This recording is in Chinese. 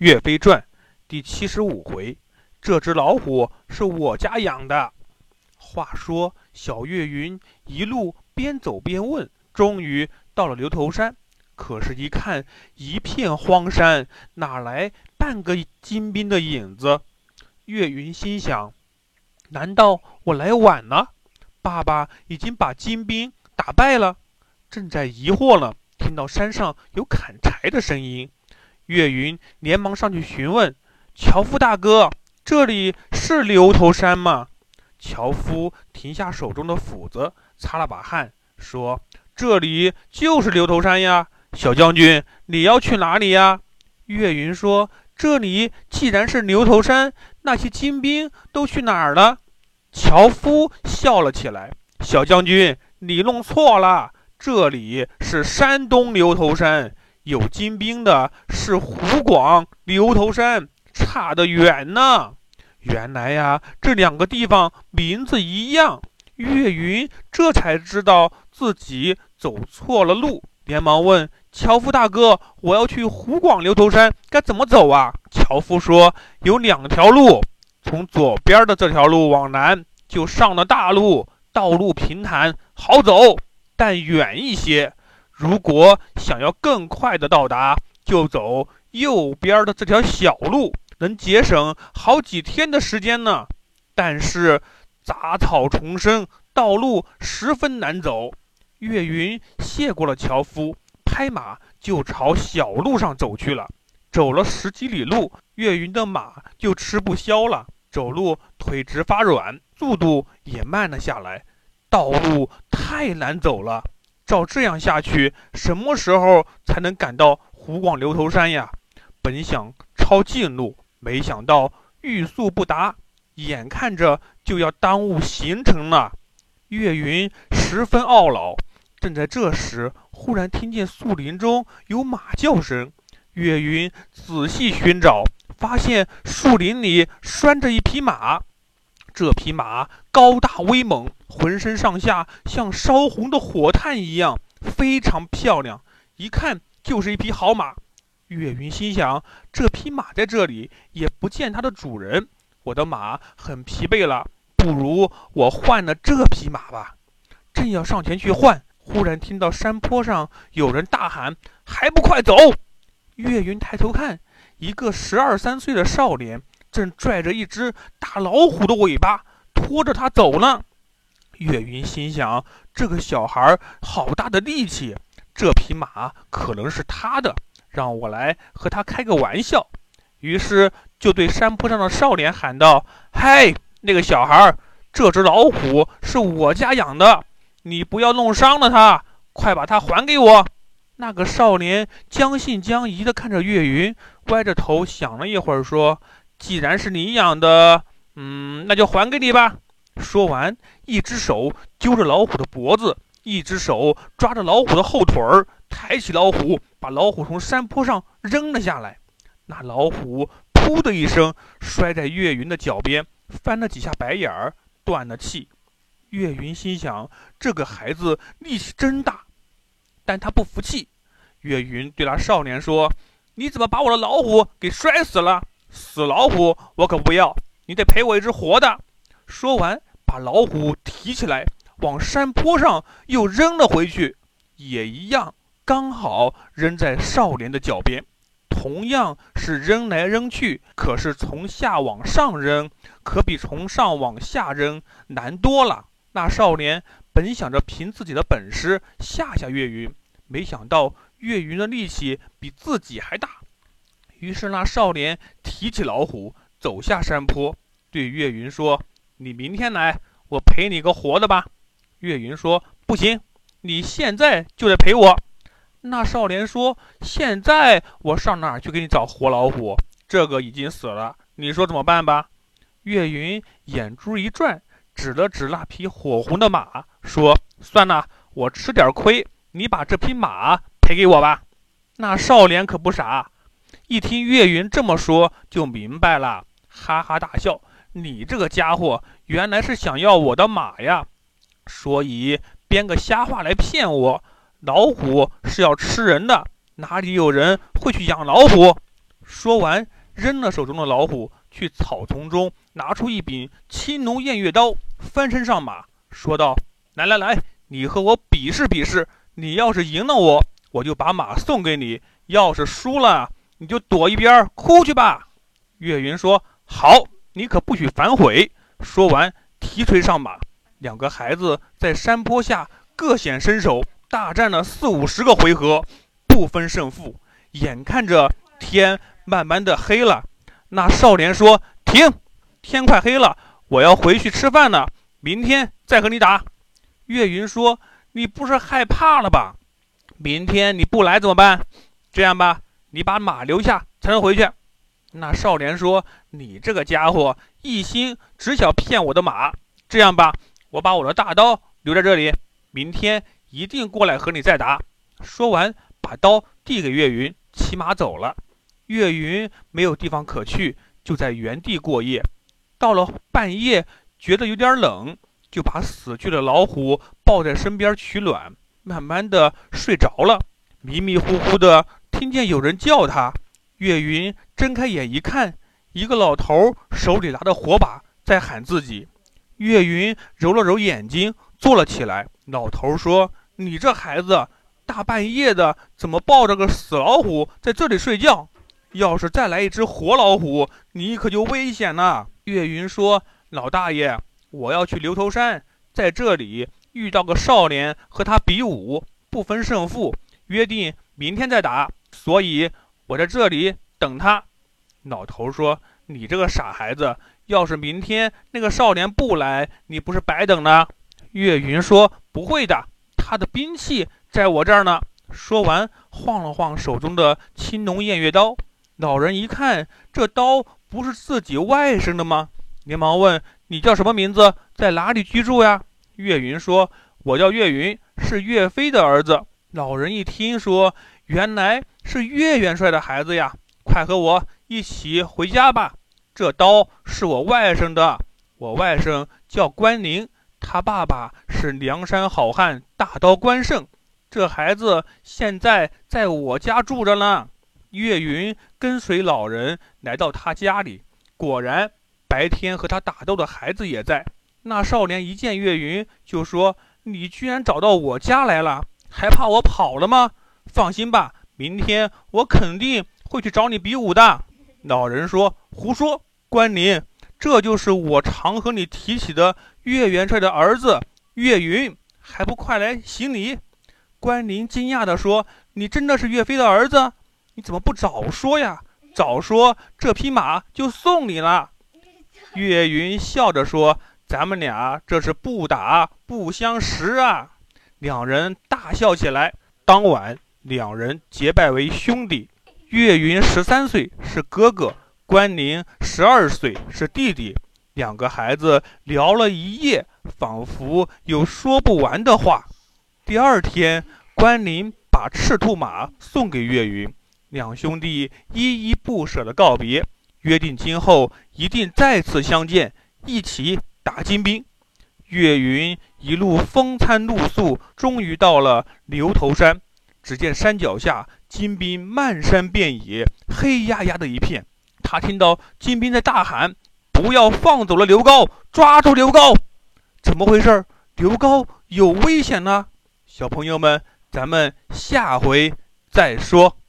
岳飞传第七十五回，这只老虎是我家养的。话说小岳云一路边走边问，终于到了牛头山。可是，一看一片荒山，哪来半个金兵的影子？岳云心想：难道我来晚了？爸爸已经把金兵打败了。正在疑惑呢，听到山上有砍柴的声音。岳云连忙上去询问：“樵夫大哥，这里是牛头山吗？”樵夫停下手中的斧子，擦了把汗，说：“这里就是牛头山呀，小将军，你要去哪里呀？”岳云说：“这里既然是牛头山，那些金兵都去哪儿了？”樵夫笑了起来：“小将军，你弄错了，这里是山东牛头山。”有金兵的是湖广牛头山，差得远呢。原来呀，这两个地方名字一样。岳云这才知道自己走错了路，连忙问樵夫大哥：“我要去湖广牛头山，该怎么走啊？”樵夫说：“有两条路，从左边的这条路往南，就上了大路，道路平坦，好走，但远一些。”如果想要更快的到达，就走右边的这条小路，能节省好几天的时间呢。但是杂草丛生，道路十分难走。岳云谢过了樵夫，拍马就朝小路上走去了。走了十几里路，岳云的马就吃不消了，走路腿直发软，速度也慢了下来。道路太难走了。照这样下去，什么时候才能赶到湖广牛头山呀？本想抄近路，没想到欲速不达，眼看着就要耽误行程了。岳云十分懊恼。正在这时，忽然听见树林中有马叫声。岳云仔细寻找，发现树林里拴着一匹马。这匹马高大威猛，浑身上下像烧红的火炭一样，非常漂亮，一看就是一匹好马。岳云心想：这匹马在这里也不见它的主人，我的马很疲惫了，不如我换了这匹马吧。正要上前去换，忽然听到山坡上有人大喊：“还不快走！”岳云抬头看，一个十二三岁的少年。正拽着一只大老虎的尾巴，拖着它走呢。岳云心想：这个小孩好大的力气，这匹马可能是他的，让我来和他开个玩笑。于是就对山坡上的少年喊道：“嗨，那个小孩，这只老虎是我家养的，你不要弄伤了它，快把它还给我。”那个少年将信将疑地看着岳云，歪着头想了一会儿，说。既然是你养的，嗯，那就还给你吧。说完，一只手揪着老虎的脖子，一只手抓着老虎的后腿儿，抬起老虎，把老虎从山坡上扔了下来。那老虎“噗”的一声摔在岳云的脚边，翻了几下白眼儿，断了气。岳云心想：这个孩子力气真大，但他不服气。岳云对那少年说：“你怎么把我的老虎给摔死了？”死老虎我可不要，你得赔我一只活的。说完，把老虎提起来，往山坡上又扔了回去，也一样，刚好扔在少年的脚边。同样是扔来扔去，可是从下往上扔，可比从上往下扔难多了。那少年本想着凭自己的本事吓吓岳云，没想到岳云的力气比自己还大。于是，那少年提起老虎，走下山坡，对岳云说：“你明天来，我赔你个活的吧。”岳云说：“不行，你现在就得赔我。”那少年说：“现在我上哪儿去给你找活老虎？这个已经死了，你说怎么办吧？”岳云眼珠一转，指了指那匹火红的马，说：“算了，我吃点亏，你把这匹马赔给我吧。”那少年可不傻。一听岳云这么说，就明白了，哈哈大笑：“你这个家伙，原来是想要我的马呀！所以编个瞎话来骗我。老虎是要吃人的，哪里有人会去养老虎？”说完，扔了手中的老虎，去草丛中拿出一柄青龙偃月刀，翻身上马，说道：“来来来，你和我比试比试。你要是赢了我，我就把马送给你；要是输了，你就躲一边哭去吧。”岳云说：“好，你可不许反悔。”说完，提锤上马。两个孩子在山坡下各显身手，大战了四五十个回合，不分胜负。眼看着天慢慢的黑了，那少年说：“停，天快黑了，我要回去吃饭了，明天再和你打。”岳云说：“你不是害怕了吧？明天你不来怎么办？这样吧，你把马留下才能回去。”那少年说：“你这个家伙一心只想骗我的马，这样吧。”我把我的大刀留在这里，明天一定过来和你再打。说完，把刀递给岳云，骑马走了。岳云没有地方可去，就在原地过夜。到了半夜，觉得有点冷，就把死去的老虎抱在身边取暖，慢慢的睡着了。迷迷糊糊的听见有人叫他，岳云睁开眼一看，一个老头手里拿着火把在喊自己。岳云揉了揉眼睛，坐了起来。老头说：“你这孩子，大半夜的怎么抱着个死老虎在这里睡觉？要是再来一只活老虎，你可就危险了。”岳云说：“老大爷，我要去牛头山，在这里遇到个少年，和他比武，不分胜负，约定明天再打，所以我在这里等他。”老头说：“你这个傻孩子。”要是明天那个少年不来，你不是白等了？岳云说：“不会的，他的兵器在我这儿呢。”说完，晃了晃手中的青龙偃月刀。老人一看，这刀不是自己外甥的吗？连忙问：“你叫什么名字？在哪里居住呀？”岳云说：“我叫岳云，是岳飞的儿子。”老人一听说，原来是岳元帅的孩子呀！快和我一起回家吧。这刀是我外甥的，我外甥叫关宁，他爸爸是梁山好汉大刀关胜。这孩子现在在我家住着呢。岳云跟随老人来到他家里，果然白天和他打斗的孩子也在。那少年一见岳云，就说：“你居然找到我家来了，还怕我跑了吗？放心吧，明天我肯定会去找你比武的。”老人说：“胡说。”关宁，这就是我常和你提起的岳元帅的儿子岳云，还不快来行礼？关宁惊讶地说：“你真的是岳飞的儿子？你怎么不早说呀？早说，这匹马就送你了。”岳云笑着说：“咱们俩这是不打不相识啊！”两人大笑起来。当晚，两人结拜为兄弟。岳云十三岁，是哥哥。关宁十二岁，是弟弟。两个孩子聊了一夜，仿佛有说不完的话。第二天，关宁把赤兔马送给岳云，两兄弟依依不舍地告别，约定今后一定再次相见，一起打金兵。岳云一路风餐露宿，终于到了牛头山。只见山脚下金兵漫山遍野，黑压压的一片。他听到金兵在大喊：“不要放走了刘高，抓住刘高！”怎么回事？刘高有危险呢？小朋友们，咱们下回再说。